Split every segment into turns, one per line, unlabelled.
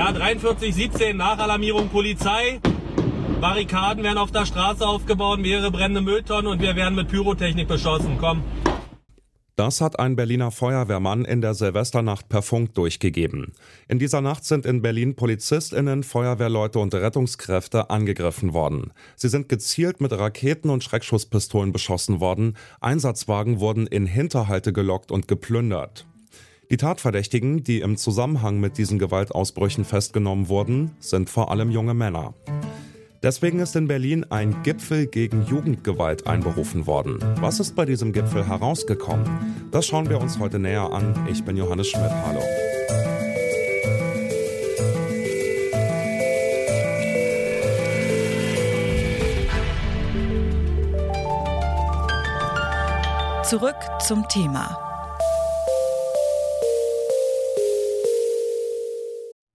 Ja, 4317 Nachalarmierung Polizei. Barrikaden werden auf der Straße aufgebaut, mehrere brennende Mülltonnen und wir werden mit Pyrotechnik beschossen. Komm.
Das hat ein Berliner Feuerwehrmann in der Silvesternacht per Funk durchgegeben. In dieser Nacht sind in Berlin Polizistinnen, Feuerwehrleute und Rettungskräfte angegriffen worden. Sie sind gezielt mit Raketen und Schreckschusspistolen beschossen worden. Einsatzwagen wurden in Hinterhalte gelockt und geplündert. Die Tatverdächtigen, die im Zusammenhang mit diesen Gewaltausbrüchen festgenommen wurden, sind vor allem junge Männer. Deswegen ist in Berlin ein Gipfel gegen Jugendgewalt einberufen worden. Was ist bei diesem Gipfel herausgekommen? Das schauen wir uns heute näher an. Ich bin Johannes Schmidt. Hallo.
Zurück zum Thema.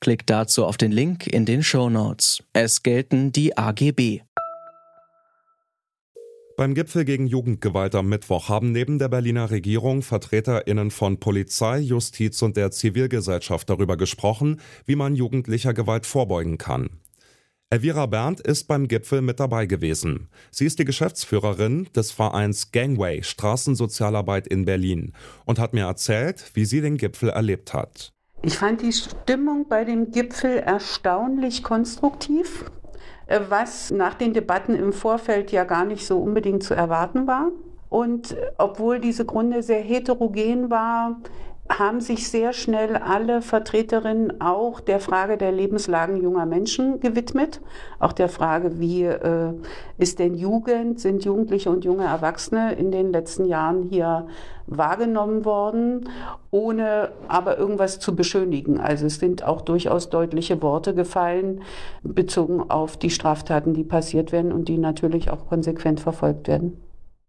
Klickt dazu auf den Link in den Show Notes. Es gelten die AGB.
Beim Gipfel gegen Jugendgewalt am Mittwoch haben neben der Berliner Regierung Vertreterinnen von Polizei, Justiz und der Zivilgesellschaft darüber gesprochen, wie man jugendlicher Gewalt vorbeugen kann. Elvira Berndt ist beim Gipfel mit dabei gewesen. Sie ist die Geschäftsführerin des Vereins Gangway Straßensozialarbeit in Berlin und hat mir erzählt, wie sie den Gipfel erlebt hat.
Ich fand die Stimmung bei dem Gipfel erstaunlich konstruktiv. Äh, was nach den Debatten im Vorfeld ja gar nicht so unbedingt zu erwarten war. Und obwohl diese Grunde sehr heterogen war, haben sich sehr schnell alle Vertreterinnen auch der Frage der Lebenslagen junger Menschen gewidmet. Auch der Frage, wie äh, ist denn Jugend, sind Jugendliche und junge Erwachsene in den letzten Jahren hier wahrgenommen worden, ohne aber irgendwas zu beschönigen. Also es sind auch durchaus deutliche Worte gefallen, bezogen auf die Straftaten, die passiert werden und die natürlich auch konsequent verfolgt werden.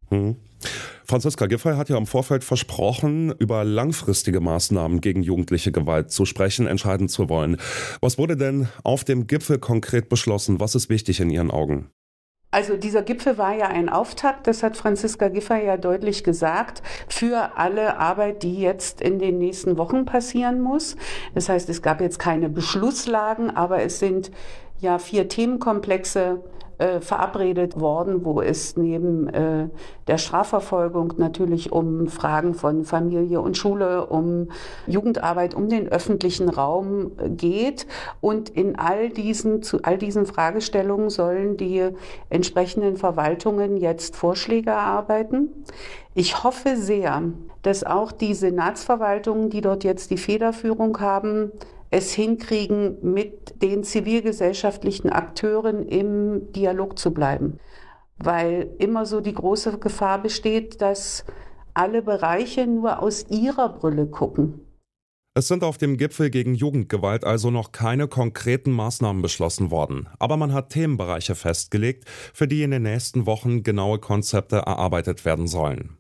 Mhm. Franziska Giffey hat ja im Vorfeld versprochen, über langfristige Maßnahmen gegen jugendliche Gewalt zu sprechen, entscheiden zu wollen. Was wurde denn auf dem Gipfel konkret beschlossen? Was ist wichtig in Ihren Augen?
Also dieser Gipfel war ja ein Auftakt, das hat Franziska Giffey ja deutlich gesagt, für alle Arbeit, die jetzt in den nächsten Wochen passieren muss. Das heißt, es gab jetzt keine Beschlusslagen, aber es sind ja vier Themenkomplexe äh, verabredet worden, wo es neben äh, der Strafverfolgung natürlich um Fragen von Familie und Schule, um Jugendarbeit, um den öffentlichen Raum geht. Und in all diesen, zu all diesen Fragestellungen sollen die entsprechenden Verwaltungen jetzt Vorschläge erarbeiten. Ich hoffe sehr, dass auch die Senatsverwaltungen, die dort jetzt die Federführung haben, es hinkriegen, mit den zivilgesellschaftlichen Akteuren im Dialog zu bleiben. Weil immer so die große Gefahr besteht, dass alle Bereiche nur aus ihrer Brille gucken.
Es sind auf dem Gipfel gegen Jugendgewalt also noch keine konkreten Maßnahmen beschlossen worden, aber man hat Themenbereiche festgelegt, für die in den nächsten Wochen genaue Konzepte erarbeitet werden sollen.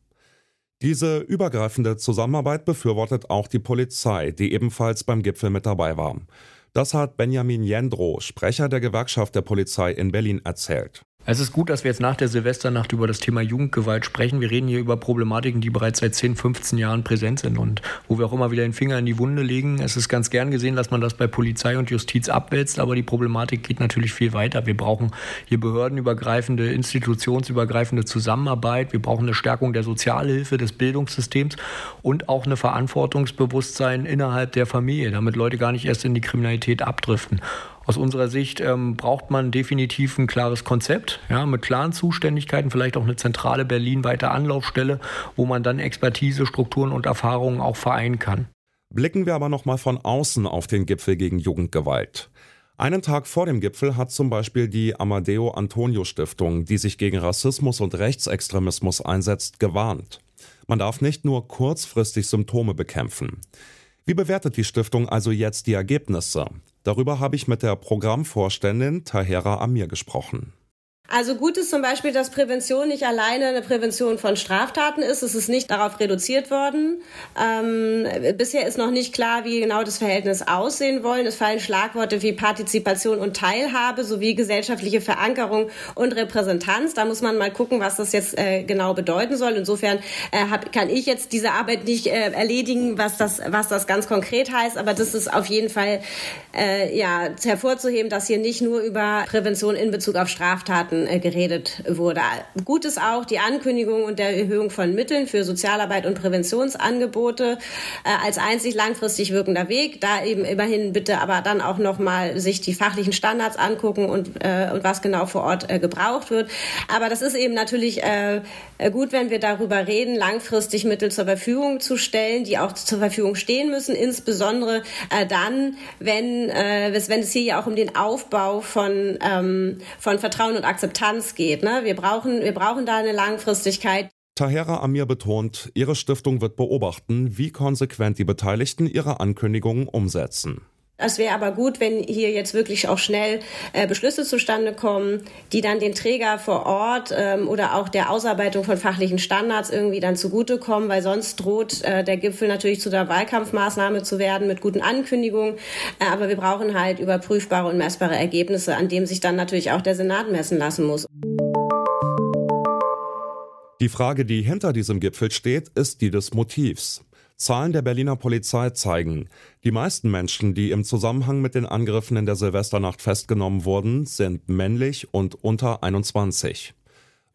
Diese übergreifende Zusammenarbeit befürwortet auch die Polizei, die ebenfalls beim Gipfel mit dabei war. Das hat Benjamin Jendro, Sprecher der Gewerkschaft der Polizei in Berlin, erzählt.
Es ist gut, dass wir jetzt nach der Silvesternacht über das Thema Jugendgewalt sprechen. Wir reden hier über Problematiken, die bereits seit 10, 15 Jahren präsent sind und wo wir auch immer wieder den Finger in die Wunde legen. Es ist ganz gern gesehen, dass man das bei Polizei und Justiz abwälzt, aber die Problematik geht natürlich viel weiter. Wir brauchen hier behördenübergreifende, institutionsübergreifende Zusammenarbeit. Wir brauchen eine Stärkung der Sozialhilfe, des Bildungssystems und auch eine Verantwortungsbewusstsein innerhalb der Familie, damit Leute gar nicht erst in die Kriminalität abdriften. Aus unserer Sicht ähm, braucht man definitiv ein klares Konzept, ja, mit klaren Zuständigkeiten, vielleicht auch eine zentrale berlinweite Anlaufstelle, wo man dann Expertise, Strukturen und Erfahrungen auch vereinen kann.
Blicken wir aber noch mal von außen auf den Gipfel gegen Jugendgewalt. Einen Tag vor dem Gipfel hat zum Beispiel die Amadeo Antonio Stiftung, die sich gegen Rassismus und Rechtsextremismus einsetzt, gewarnt. Man darf nicht nur kurzfristig Symptome bekämpfen. Wie bewertet die Stiftung also jetzt die Ergebnisse? Darüber habe ich mit der Programmvorständin Tahera Amir gesprochen.
Also gut ist zum Beispiel, dass Prävention nicht alleine eine Prävention von Straftaten ist. Es ist nicht darauf reduziert worden. Ähm, bisher ist noch nicht klar, wie genau das Verhältnis aussehen wollen. Es fallen Schlagworte wie Partizipation und Teilhabe sowie gesellschaftliche Verankerung und Repräsentanz. Da muss man mal gucken, was das jetzt äh, genau bedeuten soll. Insofern äh, hab, kann ich jetzt diese Arbeit nicht äh, erledigen, was das, was das ganz konkret heißt. Aber das ist auf jeden Fall äh, ja, hervorzuheben, dass hier nicht nur über Prävention in Bezug auf Straftaten äh, geredet wurde. Gut ist auch die Ankündigung und der Erhöhung von Mitteln für Sozialarbeit und Präventionsangebote äh, als einzig langfristig wirkender Weg. Da eben immerhin bitte aber dann auch noch mal sich die fachlichen Standards angucken und, äh, und was genau vor Ort gebraucht wird. Aber das ist eben natürlich gut, wenn wir darüber reden, langfristig Mittel zur Verfügung zu stellen, die auch zur Verfügung stehen müssen, insbesondere dann, wenn, wenn es hier ja auch um den Aufbau von, ähm, von Vertrauen und Akzeptanz Akzeptanz geht. Ne? Wir, brauchen, wir brauchen da eine Langfristigkeit.
Tahera Amir betont, ihre Stiftung wird beobachten, wie konsequent die Beteiligten ihre Ankündigungen umsetzen.
Es wäre aber gut, wenn hier jetzt wirklich auch schnell äh, Beschlüsse zustande kommen, die dann den Träger vor Ort ähm, oder auch der Ausarbeitung von fachlichen Standards irgendwie dann zugutekommen, weil sonst droht äh, der Gipfel natürlich zu der Wahlkampfmaßnahme zu werden mit guten Ankündigungen. Äh, aber wir brauchen halt überprüfbare und messbare Ergebnisse, an dem sich dann natürlich auch der Senat messen lassen muss.
Die Frage, die hinter diesem Gipfel steht, ist die des Motivs. Zahlen der Berliner Polizei zeigen, die meisten Menschen, die im Zusammenhang mit den Angriffen in der Silvesternacht festgenommen wurden, sind männlich und unter 21.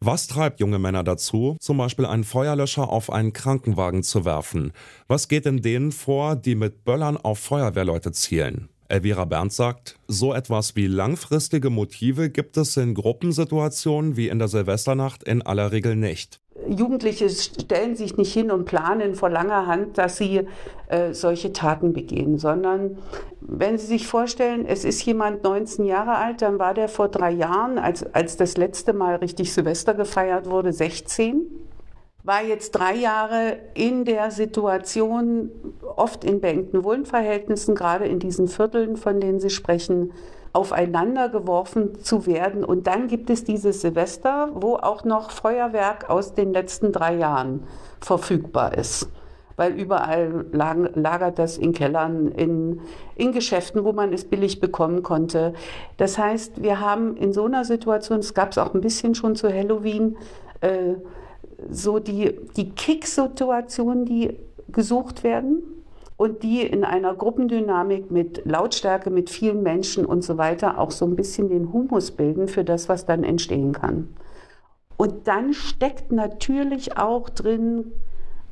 Was treibt junge Männer dazu, zum Beispiel einen Feuerlöscher auf einen Krankenwagen zu werfen? Was geht in denen vor, die mit Böllern auf Feuerwehrleute zielen? Elvira Berndt sagt, so etwas wie langfristige Motive gibt es in Gruppensituationen wie in der Silvesternacht in aller Regel nicht.
Jugendliche stellen sich nicht hin und planen vor langer Hand, dass sie äh, solche Taten begehen, sondern wenn Sie sich vorstellen, es ist jemand 19 Jahre alt, dann war der vor drei Jahren, als, als das letzte Mal richtig Silvester gefeiert wurde, 16, war jetzt drei Jahre in der Situation, oft in beengten Wohnverhältnissen, gerade in diesen Vierteln, von denen Sie sprechen, aufeinander geworfen zu werden. Und dann gibt es dieses Silvester, wo auch noch Feuerwerk aus den letzten drei Jahren verfügbar ist. Weil überall lagert das in Kellern, in, in Geschäften, wo man es billig bekommen konnte. Das heißt, wir haben in so einer Situation, es gab es auch ein bisschen schon zu Halloween, äh, so die, die Kick-Situationen, die gesucht werden und die in einer Gruppendynamik mit Lautstärke, mit vielen Menschen und so weiter auch so ein bisschen den Humus bilden für das, was dann entstehen kann. Und dann steckt natürlich auch drin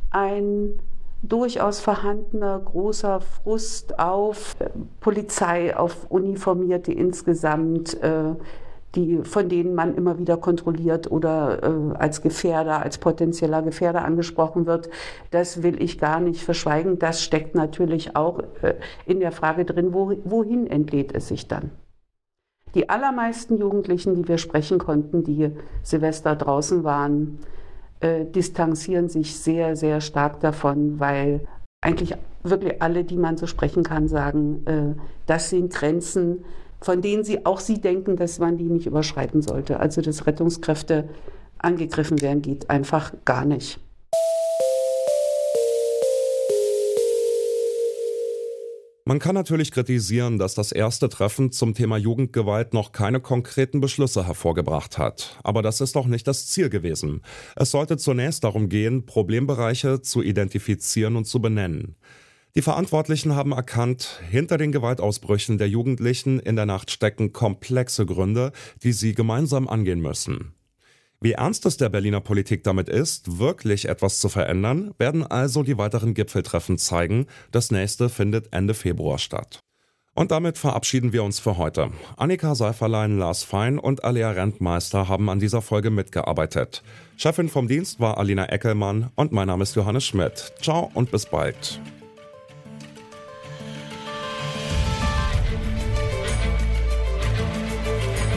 ein durchaus vorhandener großer Frust auf äh, Polizei, auf Uniformierte insgesamt, äh, die, von denen man immer wieder kontrolliert oder äh, als Gefährder, als potenzieller Gefährder angesprochen wird. Das will ich gar nicht verschweigen. Das steckt natürlich auch äh, in der Frage drin, wo, wohin entlädt es sich dann? Die allermeisten Jugendlichen, die wir sprechen konnten, die Silvester draußen waren, äh, distanzieren sich sehr, sehr stark davon, weil eigentlich wirklich alle, die man so sprechen kann, sagen, äh, das sind Grenzen, von denen sie auch sie denken, dass man die nicht überschreiten sollte. Also dass Rettungskräfte angegriffen werden, geht einfach gar nicht.
Man kann natürlich kritisieren, dass das erste Treffen zum Thema Jugendgewalt noch keine konkreten Beschlüsse hervorgebracht hat. Aber das ist doch nicht das Ziel gewesen. Es sollte zunächst darum gehen, Problembereiche zu identifizieren und zu benennen. Die Verantwortlichen haben erkannt, hinter den Gewaltausbrüchen der Jugendlichen in der Nacht stecken komplexe Gründe, die sie gemeinsam angehen müssen. Wie ernst es der Berliner Politik damit ist, wirklich etwas zu verändern, werden also die weiteren Gipfeltreffen zeigen. Das nächste findet Ende Februar statt. Und damit verabschieden wir uns für heute. Annika Seiferlein, Lars Fein und Alea Rentmeister haben an dieser Folge mitgearbeitet. Chefin vom Dienst war Alina Eckelmann und mein Name ist Johannes Schmidt. Ciao und bis bald.